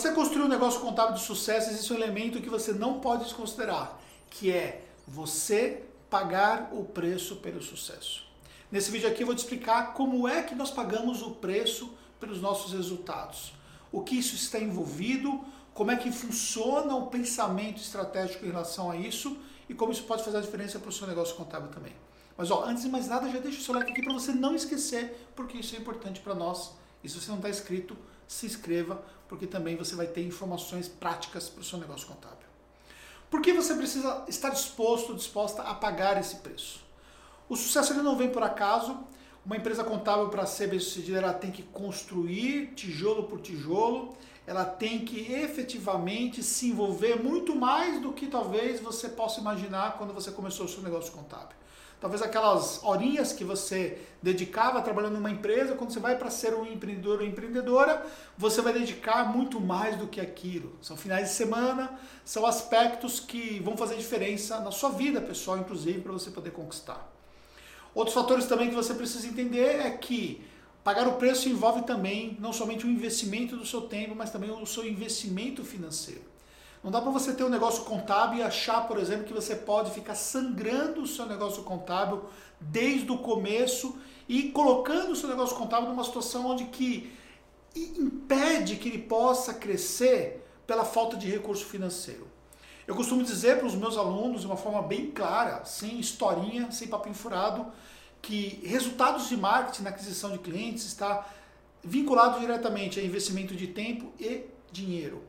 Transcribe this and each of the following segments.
você construir um negócio contábil de sucesso, existe um elemento que você não pode desconsiderar, que é você pagar o preço pelo sucesso. Nesse vídeo aqui eu vou te explicar como é que nós pagamos o preço pelos nossos resultados. O que isso está envolvido, como é que funciona o pensamento estratégico em relação a isso e como isso pode fazer a diferença para o seu negócio contábil também. Mas ó, antes de mais nada, já deixa o seu like aqui para você não esquecer, porque isso é importante para nós. E se você não está inscrito, se inscreva, porque também você vai ter informações práticas para o seu negócio contábil. Por que você precisa estar disposto, disposta a pagar esse preço? O sucesso ele não vem por acaso. Uma empresa contábil para ser bem sucedida, ela tem que construir tijolo por tijolo, ela tem que efetivamente se envolver muito mais do que talvez você possa imaginar quando você começou o seu negócio contábil. Talvez aquelas horinhas que você dedicava trabalhando numa empresa, quando você vai para ser um empreendedor ou empreendedora, você vai dedicar muito mais do que aquilo. São finais de semana, são aspectos que vão fazer diferença na sua vida pessoal, inclusive, para você poder conquistar. Outros fatores também que você precisa entender é que pagar o preço envolve também não somente o investimento do seu tempo, mas também o seu investimento financeiro. Não dá para você ter um negócio contábil e achar, por exemplo, que você pode ficar sangrando o seu negócio contábil desde o começo e colocando o seu negócio contábil numa situação onde que impede que ele possa crescer pela falta de recurso financeiro. Eu costumo dizer para os meus alunos de uma forma bem clara, sem historinha, sem papinho furado, que resultados de marketing na aquisição de clientes está vinculado diretamente a investimento de tempo e dinheiro.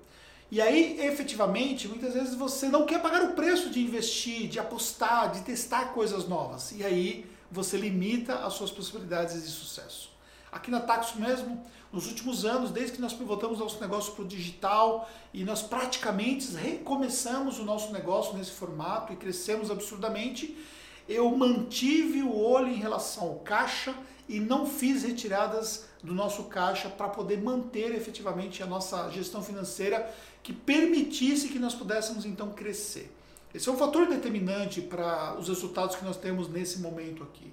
E aí, efetivamente, muitas vezes você não quer pagar o preço de investir, de apostar, de testar coisas novas. E aí você limita as suas possibilidades de sucesso. Aqui na Taxo mesmo, nos últimos anos, desde que nós pivotamos nosso negócio para o digital e nós praticamente recomeçamos o nosso negócio nesse formato e crescemos absurdamente, eu mantive o olho em relação ao caixa e não fiz retiradas do nosso caixa para poder manter efetivamente a nossa gestão financeira que permitisse que nós pudéssemos então crescer. Esse é um fator determinante para os resultados que nós temos nesse momento aqui.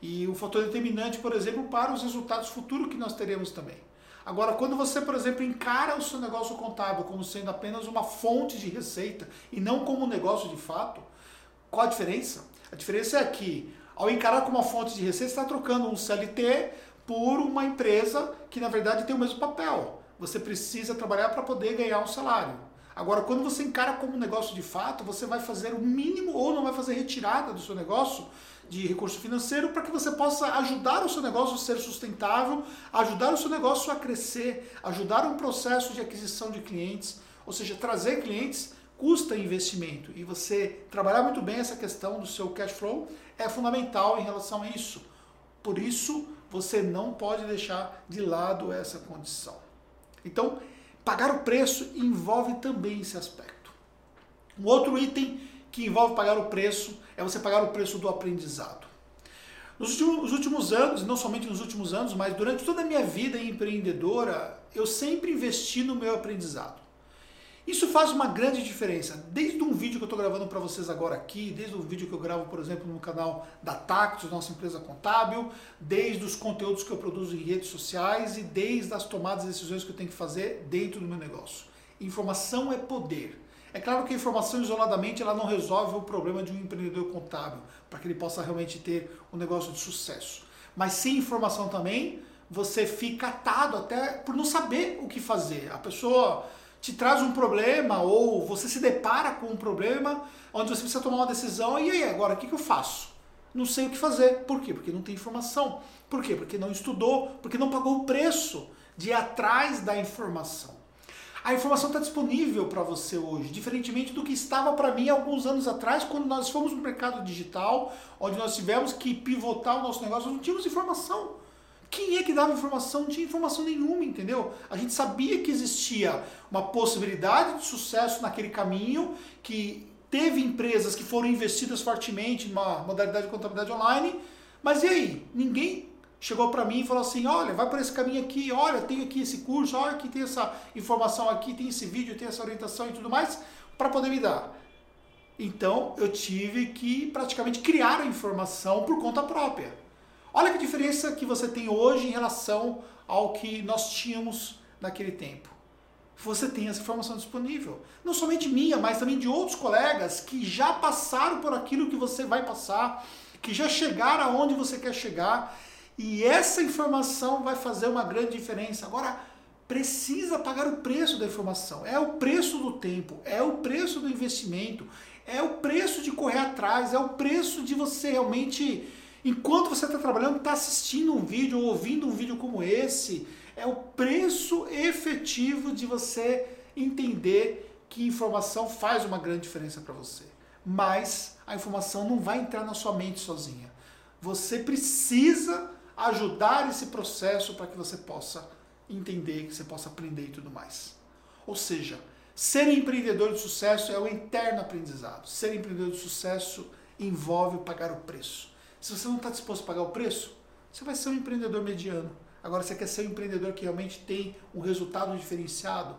E um fator determinante, por exemplo, para os resultados futuros que nós teremos também. Agora, quando você, por exemplo, encara o seu negócio contábil como sendo apenas uma fonte de receita e não como um negócio de fato, qual a diferença? A diferença é que, ao encarar como uma fonte de receita, você está trocando um CLT por uma empresa que, na verdade, tem o mesmo papel. Você precisa trabalhar para poder ganhar um salário. Agora, quando você encara como um negócio de fato, você vai fazer o mínimo ou não vai fazer retirada do seu negócio de recurso financeiro para que você possa ajudar o seu negócio a ser sustentável, ajudar o seu negócio a crescer, ajudar um processo de aquisição de clientes, ou seja, trazer clientes custa investimento e você trabalhar muito bem essa questão do seu cash flow é fundamental em relação a isso. Por isso, você não pode deixar de lado essa condição. Então, pagar o preço envolve também esse aspecto. Um outro item que envolve pagar o preço é você pagar o preço do aprendizado. Nos últimos, anos, não somente nos últimos anos, mas durante toda a minha vida empreendedora, eu sempre investi no meu aprendizado. Isso faz uma grande diferença. Desde um vídeo que eu estou gravando para vocês agora aqui, desde o vídeo que eu gravo, por exemplo, no canal da Tactus, nossa empresa contábil, desde os conteúdos que eu produzo em redes sociais e desde as tomadas de decisões que eu tenho que fazer dentro do meu negócio. Informação é poder. É claro que a informação isoladamente ela não resolve o problema de um empreendedor contábil, para que ele possa realmente ter um negócio de sucesso. Mas sem informação também, você fica atado até por não saber o que fazer. A pessoa te traz um problema ou você se depara com um problema onde você precisa tomar uma decisão e aí, agora o que, que eu faço? Não sei o que fazer. Por quê? Porque não tem informação. Por quê? Porque não estudou, porque não pagou o preço de ir atrás da informação. A informação está disponível para você hoje, diferentemente do que estava para mim alguns anos atrás, quando nós fomos no mercado digital, onde nós tivemos que pivotar o nosso negócio, nós não tínhamos informação. Quem é que dava informação? Não tinha informação nenhuma, entendeu? A gente sabia que existia uma possibilidade de sucesso naquele caminho, que teve empresas que foram investidas fortemente numa modalidade de contabilidade online, mas e aí? Ninguém chegou para mim e falou assim: olha, vai por esse caminho aqui, olha, tem aqui esse curso, olha, aqui tem essa informação aqui, tem esse vídeo, tem essa orientação e tudo mais, para poder me dar. Então eu tive que praticamente criar a informação por conta própria. Olha que diferença que você tem hoje em relação ao que nós tínhamos naquele tempo. você tem essa informação disponível. Não somente minha, mas também de outros colegas que já passaram por aquilo que você vai passar, que já chegaram aonde você quer chegar. E essa informação vai fazer uma grande diferença. Agora, precisa pagar o preço da informação. É o preço do tempo, é o preço do investimento, é o preço de correr atrás, é o preço de você realmente, enquanto você está trabalhando, estar tá assistindo um vídeo ou ouvindo um vídeo como esse. É o preço efetivo de você entender que informação faz uma grande diferença para você. Mas a informação não vai entrar na sua mente sozinha. Você precisa ajudar esse processo para que você possa entender, que você possa aprender e tudo mais. Ou seja, ser empreendedor de sucesso é o interno aprendizado. Ser empreendedor de sucesso envolve pagar o preço. Se você não está disposto a pagar o preço, você vai ser um empreendedor mediano. Agora, você quer ser um empreendedor que realmente tem um resultado diferenciado?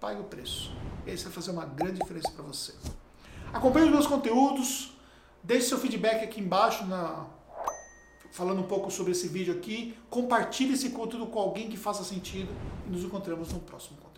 Pague o preço. Esse vai fazer uma grande diferença para você. Acompanhe os meus conteúdos, deixe seu feedback aqui embaixo na, falando um pouco sobre esse vídeo aqui. Compartilhe esse conteúdo com alguém que faça sentido e nos encontramos no próximo conteúdo.